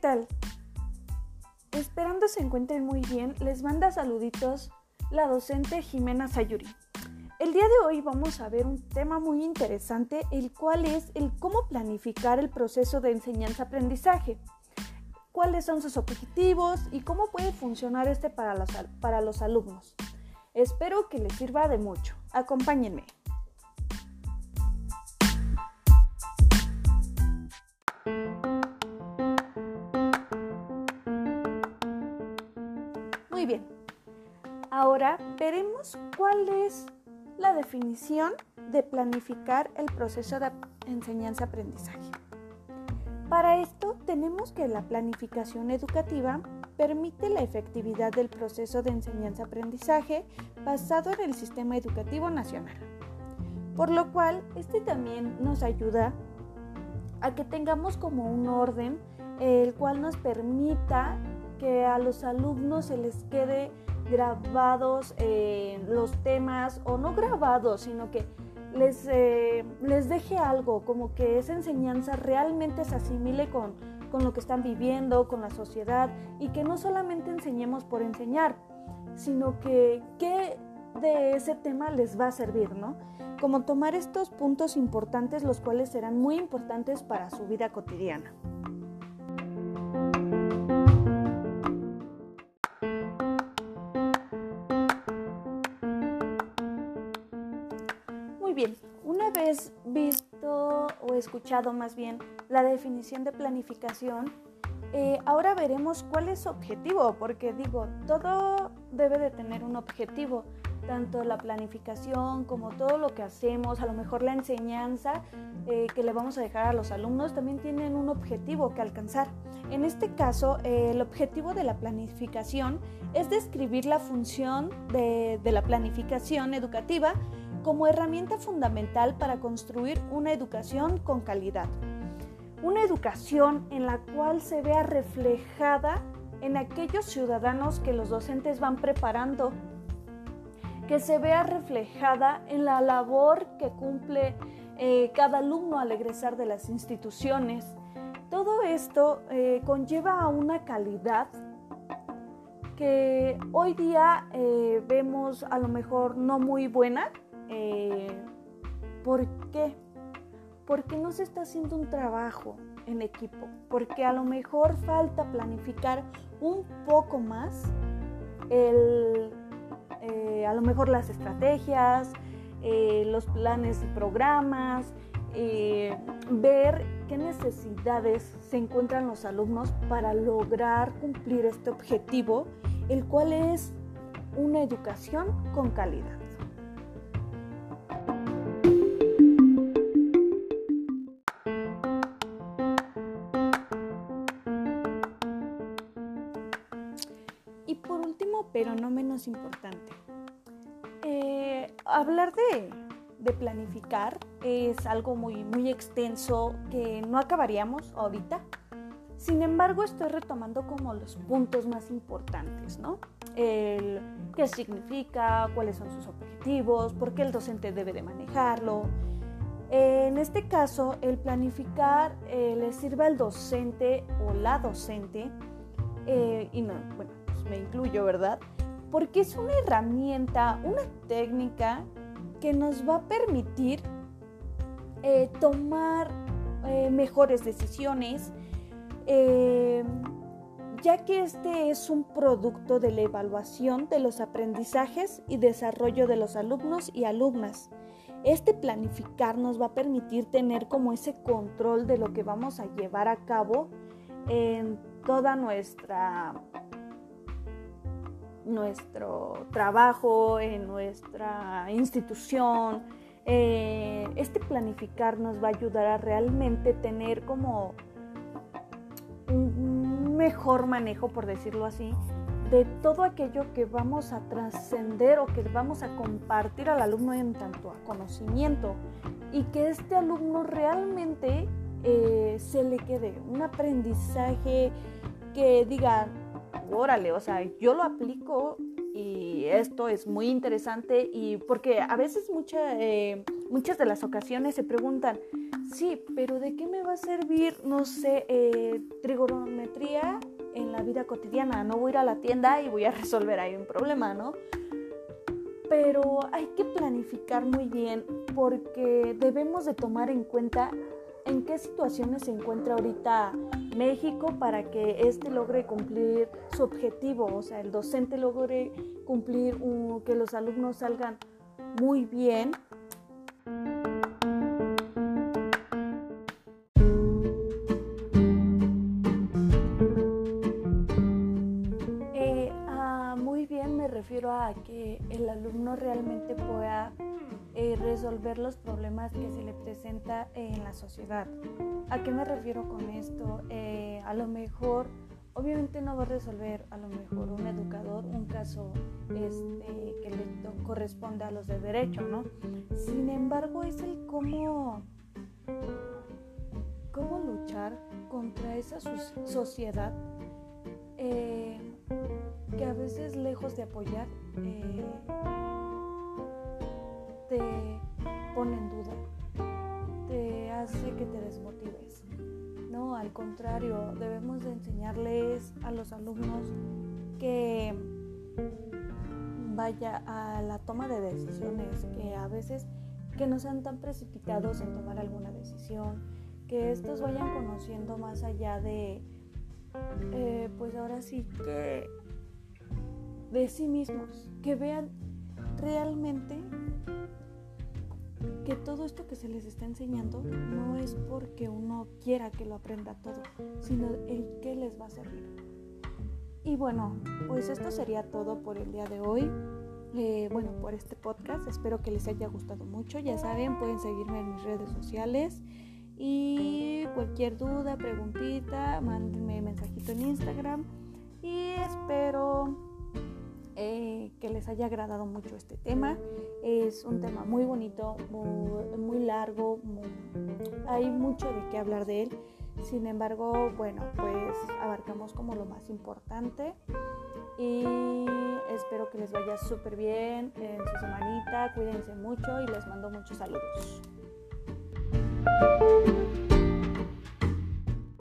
tal? Esperando se encuentren muy bien, les manda saluditos la docente Jimena Sayuri. El día de hoy vamos a ver un tema muy interesante, el cual es el cómo planificar el proceso de enseñanza-aprendizaje, cuáles son sus objetivos y cómo puede funcionar este para los, para los alumnos. Espero que les sirva de mucho. Acompáñenme. Ahora veremos cuál es la definición de planificar el proceso de enseñanza-aprendizaje. Para esto tenemos que la planificación educativa permite la efectividad del proceso de enseñanza-aprendizaje basado en el sistema educativo nacional. Por lo cual, este también nos ayuda a que tengamos como un orden el cual nos permita que a los alumnos se les quede grabados eh, los temas, o no grabados, sino que les, eh, les deje algo, como que esa enseñanza realmente se asimile con, con lo que están viviendo, con la sociedad, y que no solamente enseñemos por enseñar, sino que qué de ese tema les va a servir, ¿no? Como tomar estos puntos importantes, los cuales serán muy importantes para su vida cotidiana. Vez visto o escuchado más bien la definición de planificación, eh, ahora veremos cuál es su objetivo, porque digo, todo debe de tener un objetivo, tanto la planificación como todo lo que hacemos, a lo mejor la enseñanza eh, que le vamos a dejar a los alumnos también tienen un objetivo que alcanzar. En este caso, eh, el objetivo de la planificación es describir la función de, de la planificación educativa como herramienta fundamental para construir una educación con calidad. Una educación en la cual se vea reflejada en aquellos ciudadanos que los docentes van preparando, que se vea reflejada en la labor que cumple eh, cada alumno al egresar de las instituciones. Todo esto eh, conlleva a una calidad que hoy día eh, vemos a lo mejor no muy buena, eh, ¿Por qué? Porque no se está haciendo un trabajo en equipo, porque a lo mejor falta planificar un poco más eh, a lo mejor las estrategias, eh, los planes y programas, ver qué necesidades se encuentran los alumnos para lograr cumplir este objetivo, el cual es una educación con calidad. Pero no menos importante. Eh, hablar de, planificar es algo muy, muy extenso que no acabaríamos ahorita. Sin embargo, estoy retomando como los puntos más importantes, ¿no? El qué significa, cuáles son sus objetivos, por qué el docente debe de manejarlo. En este caso, el planificar eh, le sirve al docente o la docente, eh, y no, bueno, me incluyo, ¿verdad? Porque es una herramienta, una técnica que nos va a permitir eh, tomar eh, mejores decisiones, eh, ya que este es un producto de la evaluación de los aprendizajes y desarrollo de los alumnos y alumnas. Este planificar nos va a permitir tener como ese control de lo que vamos a llevar a cabo en toda nuestra nuestro trabajo, en nuestra institución. Eh, este planificar nos va a ayudar a realmente tener como un mejor manejo, por decirlo así, de todo aquello que vamos a trascender o que vamos a compartir al alumno en tanto a conocimiento y que este alumno realmente eh, se le quede un aprendizaje que diga, órale, o sea, yo lo aplico y esto es muy interesante y porque a veces eh, muchas de las ocasiones se preguntan, sí, pero ¿de qué me va a servir, no sé, eh, trigonometría en la vida cotidiana? No voy a ir a la tienda y voy a resolver ahí un problema, ¿no? Pero hay que planificar muy bien porque debemos de tomar en cuenta en qué situaciones se encuentra ahorita México para que éste logre cumplir su objetivo, o sea, el docente logre cumplir, que los alumnos salgan muy bien. A que el alumno realmente pueda eh, resolver los problemas que se le presenta en la sociedad. ¿A qué me refiero con esto? Eh, a lo mejor, obviamente no va a resolver a lo mejor un educador un caso este, que le corresponde a los de derecho, ¿no? Sin embargo, es el cómo, cómo luchar contra esa sociedad eh, que a veces lejos de apoyar, te pone en duda, te hace que te desmotives. No, al contrario, debemos de enseñarles a los alumnos que vaya a la toma de decisiones, que a veces que no sean tan precipitados en tomar alguna decisión, que estos vayan conociendo más allá de, eh, pues ahora sí que de sí mismos, que vean realmente que todo esto que se les está enseñando no es porque uno quiera que lo aprenda todo, sino el que les va a servir. Y bueno, pues esto sería todo por el día de hoy. Eh, bueno, por este podcast. Espero que les haya gustado mucho. Ya saben, pueden seguirme en mis redes sociales. Y cualquier duda, preguntita, mándenme mensajito en Instagram. Y espero eh, que les haya agradado mucho este tema. Es un tema muy bonito, muy, largo, hay mucho de qué hablar de él. Sin embargo, bueno, pues abarcamos como lo más importante y espero que les vaya súper bien en su semanita. Cuídense mucho y les mando muchos saludos.